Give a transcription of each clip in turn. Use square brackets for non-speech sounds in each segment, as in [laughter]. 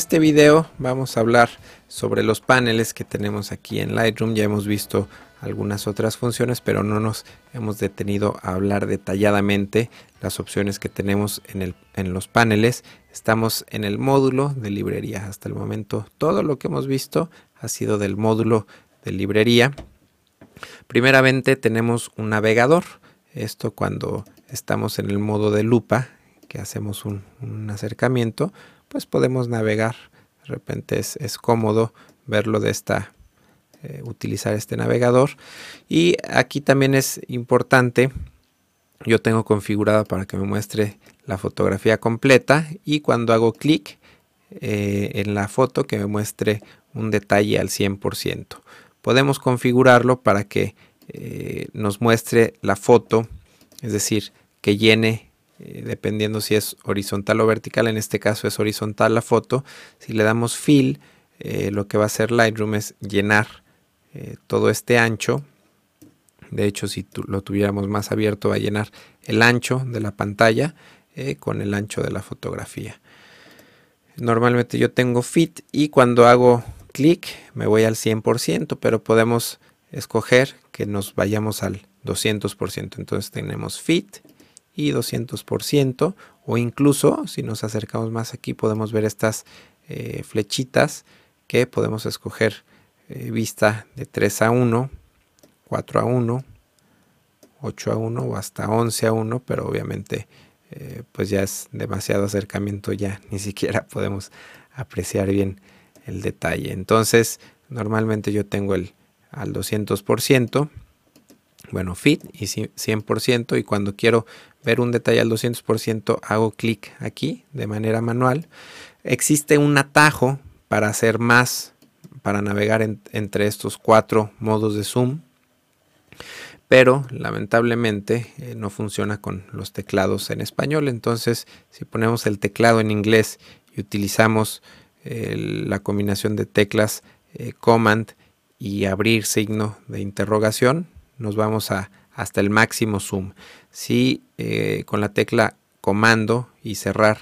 este video vamos a hablar sobre los paneles que tenemos aquí en Lightroom. Ya hemos visto algunas otras funciones, pero no nos hemos detenido a hablar detalladamente las opciones que tenemos en, en los paneles. Estamos en el módulo de librería. Hasta el momento todo lo que hemos visto ha sido del módulo de librería. Primeramente tenemos un navegador. Esto cuando estamos en el modo de lupa, que hacemos un, acercamiento, pues podemos navegar. De repente es, es cómodo verlo de esta eh, utilizar este navegador. Y aquí también es importante, yo tengo configurado para que me muestre la fotografía completa y cuando hago clic eh, en la foto que me muestre un detalle al 100%. Podemos configurarlo para que eh, nos muestre la foto, es decir, que llene dependiendo si es horizontal o vertical, en este caso es horizontal la foto, si le damos fill, lo que va a hacer Lightroom es llenar eh, todo este ancho. De hecho, si lo tuviéramos más abierto, va a llenar el ancho de la pantalla eh, con el ancho de la fotografía. Normalmente yo tengo fit y cuando hago clic me voy al 100%, pero podemos escoger que nos vayamos al 200%. Entonces tenemos fit y 200% o incluso si nos acercamos más aquí podemos ver estas eh, flechitas que podemos escoger eh, vista de 3 a 1, 4 a 1, 8 a 1 o hasta 11 a 1, pero obviamente eh, pues ya es demasiado acercamiento, ya ni siquiera [laughs] podemos apreciar bien el detalle. Entonces normalmente yo tengo el al 200%, bueno, fit y 100% y cuando quiero ver un detalle al 200% hago clic aquí de manera manual. Existe un atajo para hacer más para navegar entre estos cuatro modos de zoom pero lamentablemente eh, no funciona con los teclados en español entonces si ponemos el teclado en inglés y utilizamos la combinación de teclas eh, command y abrir signo de interrogación nos vamos a hasta el máximo zoom si eh, con la tecla comando y cerrar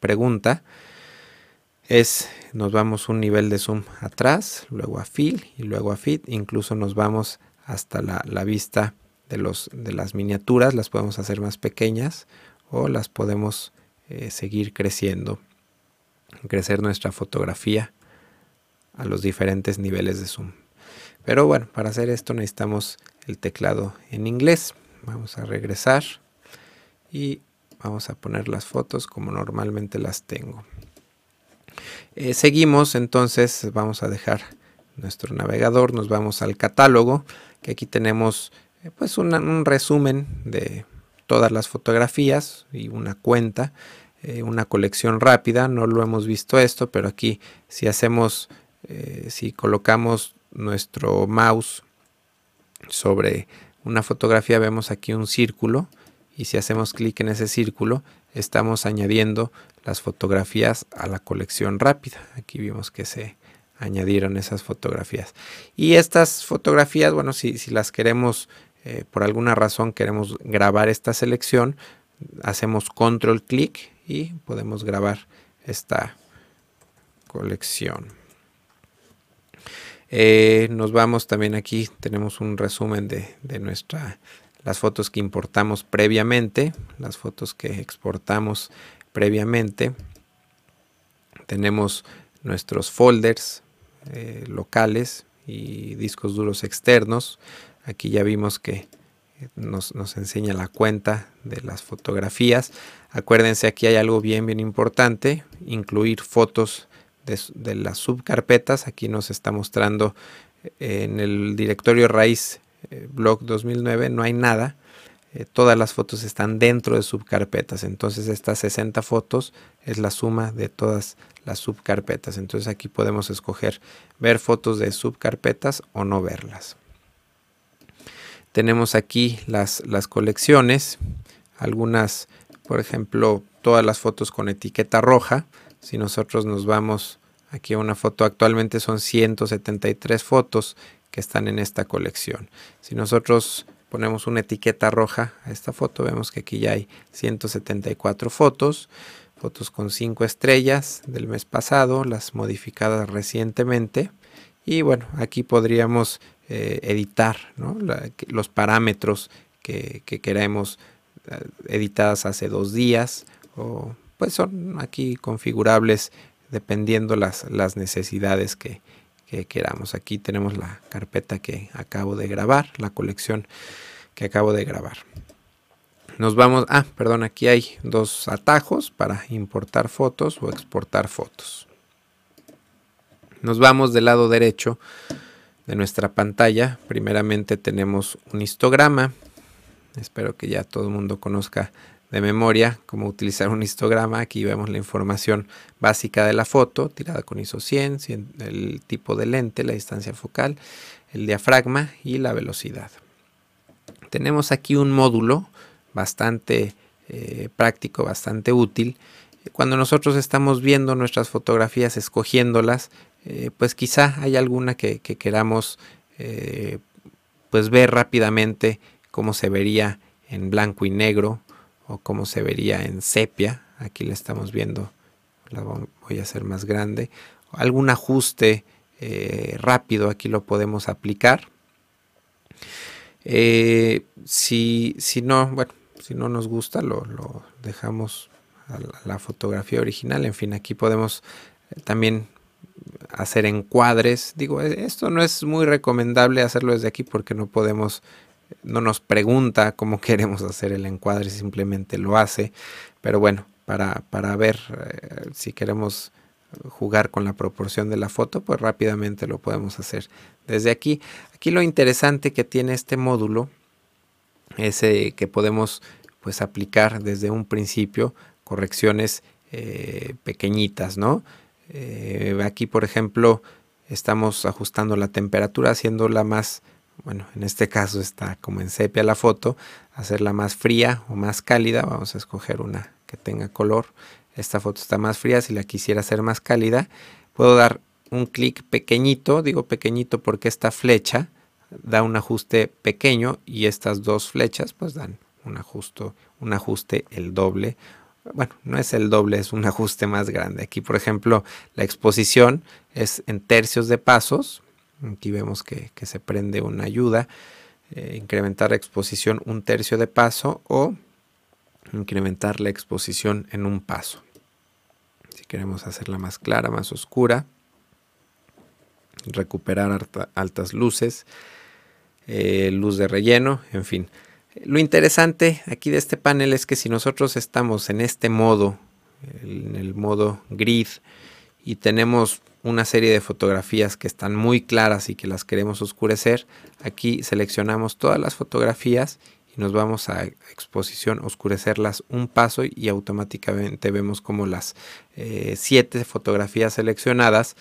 pregunta es nos vamos un nivel de zoom atrás, luego a fill y luego a fit, incluso nos vamos hasta la, vista de, los, de las miniaturas, las podemos hacer más pequeñas o las podemos eh, seguir creciendo, crecer nuestra fotografía a los diferentes niveles de zoom. Pero bueno, para hacer esto necesitamos el teclado en inglés. Vamos a regresar y vamos a poner las fotos como normalmente las tengo. Eh, seguimos entonces, vamos a dejar nuestro navegador, nos vamos al catálogo, que aquí tenemos eh, pues un resumen de todas las fotografías y una cuenta, eh, una colección rápida, no lo hemos visto esto, pero aquí si hacemos, si colocamos nuestro mouse sobre una fotografía, vemos aquí un círculo y si hacemos clic en ese círculo, estamos añadiendo las fotografías a la colección rápida. Aquí vimos que se añadieron esas fotografías. Y estas fotografías, bueno, si, las queremos, eh, por alguna razón queremos grabar esta selección, hacemos control clic y podemos grabar esta colección. Eh, nos vamos también aquí, tenemos un resumen de, de nuestra, las fotos que importamos previamente, las fotos que exportamos previamente. Tenemos nuestros folders eh, locales y discos duros externos. Aquí ya vimos que eh, nos, enseña la cuenta de las fotografías. Acuérdense, aquí hay algo bien, bien importante, incluir fotos de, las subcarpetas. Aquí nos está mostrando eh, en el directorio raíz blog 2009, no hay nada eh, todas las fotos están dentro de subcarpetas. Entonces estas 60 fotos es la suma de todas las subcarpetas. Entonces aquí podemos escoger ver fotos de subcarpetas o no verlas. Tenemos aquí las, las colecciones. Algunas, por ejemplo, todas las fotos con etiqueta roja. Si nosotros nos vamos aquí una foto, actualmente son 173 fotos que están en esta colección. Si nosotros ponemos una etiqueta roja a esta foto, vemos que aquí ya hay 174 fotos. fotos con 5 estrellas del mes pasado, las modificadas recientemente. Y bueno, aquí podríamos eh, editar los parámetros que, queremos eh, editadas hace dos días o pues son aquí configurables dependiendo las, las necesidades que, que queramos. Aquí tenemos la carpeta que acabo de grabar, la colección que acabo de grabar. Nos vamos, ah, perdón, aquí hay dos atajos para importar fotos o exportar fotos. Nos vamos del lado derecho de nuestra pantalla. Primeramente tenemos un histograma. Espero que ya todo el mundo conozca de memoria cómo utilizar un histograma. Aquí vemos la información básica de la foto, tirada con ISO 100, el tipo de lente, la distancia focal, el diafragma y la velocidad. Tenemos aquí un módulo bastante eh, práctico, bastante útil. Cuando nosotros estamos viendo nuestras fotografías, escogiéndolas, eh, pues quizá hay alguna que, queramos eh, pues ver rápidamente cómo se vería en blanco y negro o cómo se vería en sepia. Aquí la estamos viendo, la voy a hacer más grande. Algún ajuste rápido aquí lo podemos aplicar. si, si no, bueno, si no nos gusta lo, dejamos a la, fotografía original. En fin, aquí podemos eh, también hacer encuadres. Digo, e, esto no es muy recomendable hacerlo desde aquí porque no podemos, no nos pregunta cómo [laughs] queremos hacer el encuadre, simplemente lo hace. Pero bueno, para, para ver eh, si queremos jugar con la proporción de la foto, pues rápidamente lo podemos hacer desde aquí. Aquí lo interesante que tiene este módulo ese que podemos pues aplicar desde un principio correcciones eh, pequeñitas, ¿no? Eh, aquí, por ejemplo, estamos ajustando la temperatura, haciéndola más, bueno, en este caso está como en sepia la foto, hacerla más fría o más cálida. Vamos a escoger una que tenga color. Esta foto está más fría, si la quisiera hacer más cálida, puedo dar un clic pequeñito, digo pequeñito porque esta flecha da un ajuste pequeño y estas dos flechas pues dan un ajuste, un ajuste el doble. Bueno, no es el doble, es un [laughs] ajuste más grande. Aquí, por ejemplo, la exposición es en tercios de pasos. Aquí vemos que, se prende una ayuda. Eh, incrementar la exposición un tercio de paso o incrementar la exposición en un paso. Si queremos hacerla más clara, más oscura, recuperar altas luces, eh, luz de relleno, en fin. Lo interesante aquí de este panel es que si nosotros estamos en este modo, en el modo grid, y tenemos una serie de fotografías que están muy claras y que las queremos oscurecer, aquí seleccionamos todas las fotografías y nos vamos a exposición, oscurecerlas un paso y automáticamente vemos como las eh, siete fotografías seleccionadas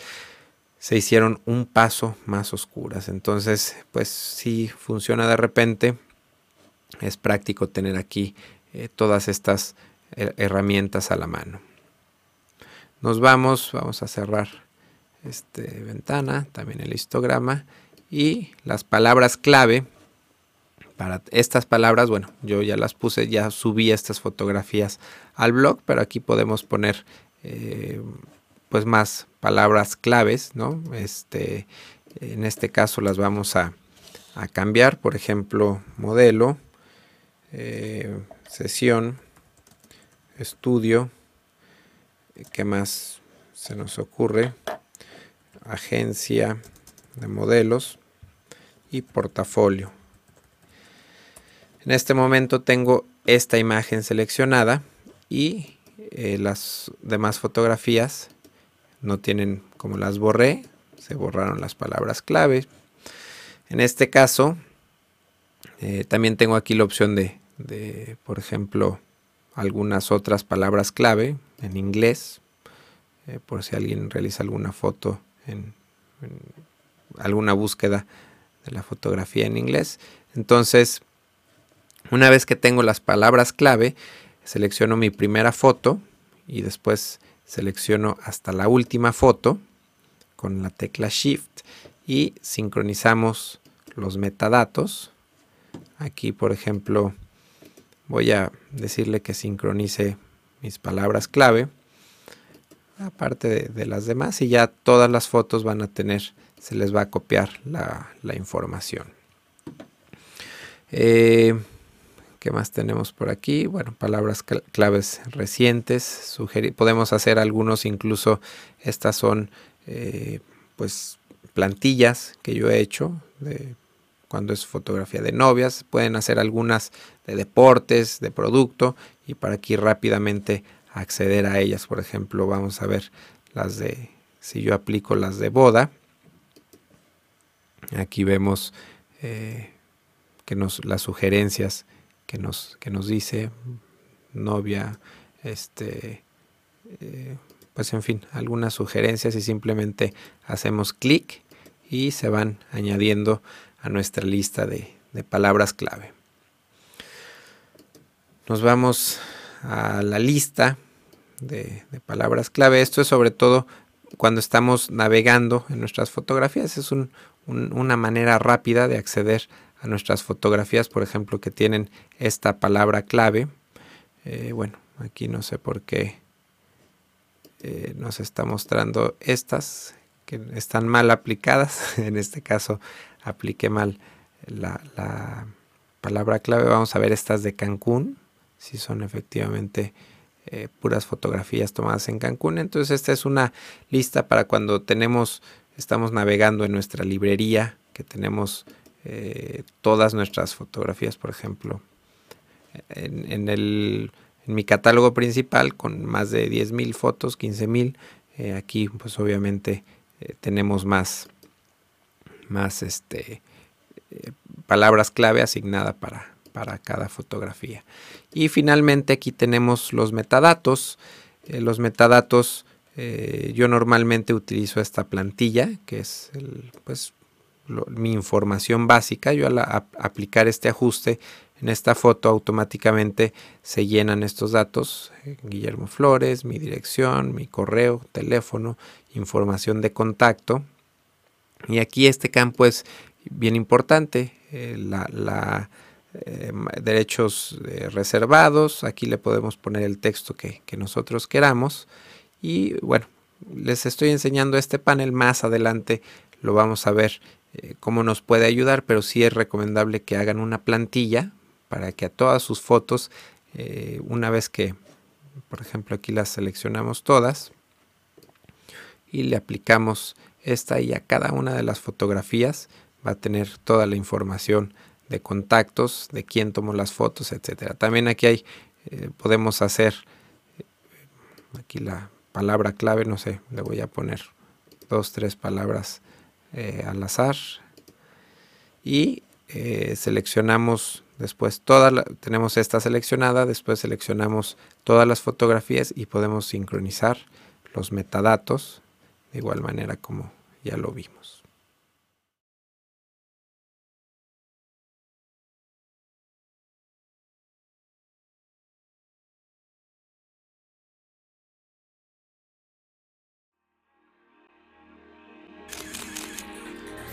se hicieron un paso más oscuras. Entonces, pues si funciona de repente. Es práctico tener aquí eh, todas estas herramientas a la mano. Nos vamos, vamos a cerrar esta ventana, también el histograma y las palabras clave. Para estas palabras, bueno, yo ya las puse, ya subí estas fotografías al blog, pero aquí podemos poner eh, pues más palabras claves, ¿no? Este, en este caso las vamos a, cambiar, por ejemplo, modelo, eh, sesión, estudio, ¿qué más se nos ocurre? Agencia de modelos y portafolio. En este momento tengo esta imagen seleccionada y eh, las demás fotografías no tienen como las borré, se borraron las palabras clave. En este caso, eh, también tengo aquí la opción de, por ejemplo, algunas otras palabras clave en inglés, eh, por si alguien realiza alguna foto en, alguna búsqueda de la fotografía en inglés. Entonces, una vez que tengo las palabras clave, selecciono mi primera foto y después selecciono hasta la última foto con la tecla Shift y sincronizamos los metadatos. Aquí, por ejemplo, voy a decirle que sincronice mis palabras clave, aparte de, las demás, y ya todas las fotos van a tener, se les va a copiar la, información. Eh, ¿Qué más tenemos por aquí? Bueno, palabras claves recientes. podemos hacer algunos, incluso estas son eh, pues plantillas que yo he hecho de cuando es fotografía de novias. Pueden hacer algunas de deportes, de producto y para aquí rápidamente acceder a ellas. Por ejemplo, vamos a ver las de, si yo aplico las de boda. Aquí vemos eh, que nos, las sugerencias que nos, que nos dice novia, este, eh, pues en fin, algunas sugerencias y simplemente hacemos clic y se van añadiendo a nuestra lista de, palabras clave. Nos vamos a la lista de, palabras clave. Esto es sobre todo cuando estamos navegando en nuestras fotografías. Es una manera rápida de acceder a nuestras fotografías, por ejemplo, que tienen esta palabra clave. Eh, bueno, aquí no sé por qué eh, nos está mostrando estas que están mal aplicadas. [laughs] en este caso apliqué mal la, palabra clave. Vamos a ver estas de Cancún, si son efectivamente eh, puras fotografías tomadas en Cancún. Entonces esta es una lista para cuando tenemos, estamos navegando en nuestra librería, que tenemos eh, todas nuestras fotografías, por ejemplo, en, el, en mi catálogo principal con más de 10.000 fotos, 15.000, eh, aquí pues obviamente eh, tenemos más, más este, palabras clave asignada para, para cada fotografía. Y finalmente aquí tenemos los metadatos. los metadatos yo normalmente utilizo esta plantilla que es pues mi información básica, yo al aplicar este ajuste en esta foto automáticamente se llenan estos datos, eh, Guillermo Flores, mi dirección, mi correo, teléfono, información de contacto. Y aquí este campo es bien importante, eh, la, eh, derechos reservados, aquí le podemos poner el texto que, nosotros queramos. Y bueno, les estoy enseñando este panel, más adelante lo vamos a ver eh, cómo nos puede ayudar, pero sí es recomendable que hagan una plantilla para que a todas sus fotos, eh, una vez que, por ejemplo, aquí las seleccionamos todas y le aplicamos esta y a cada una de las fotografías va a tener toda la información de contactos, de quién tomó las fotos, etcétera. También aquí hay, eh, podemos hacer, aquí la palabra clave, no sé, le voy a poner dos, tres palabras eh, al azar y eh, seleccionamos después tenemos esta seleccionada, después seleccionamos todas las fotografías y podemos sincronizar los metadatos de igual manera como ya lo vimos.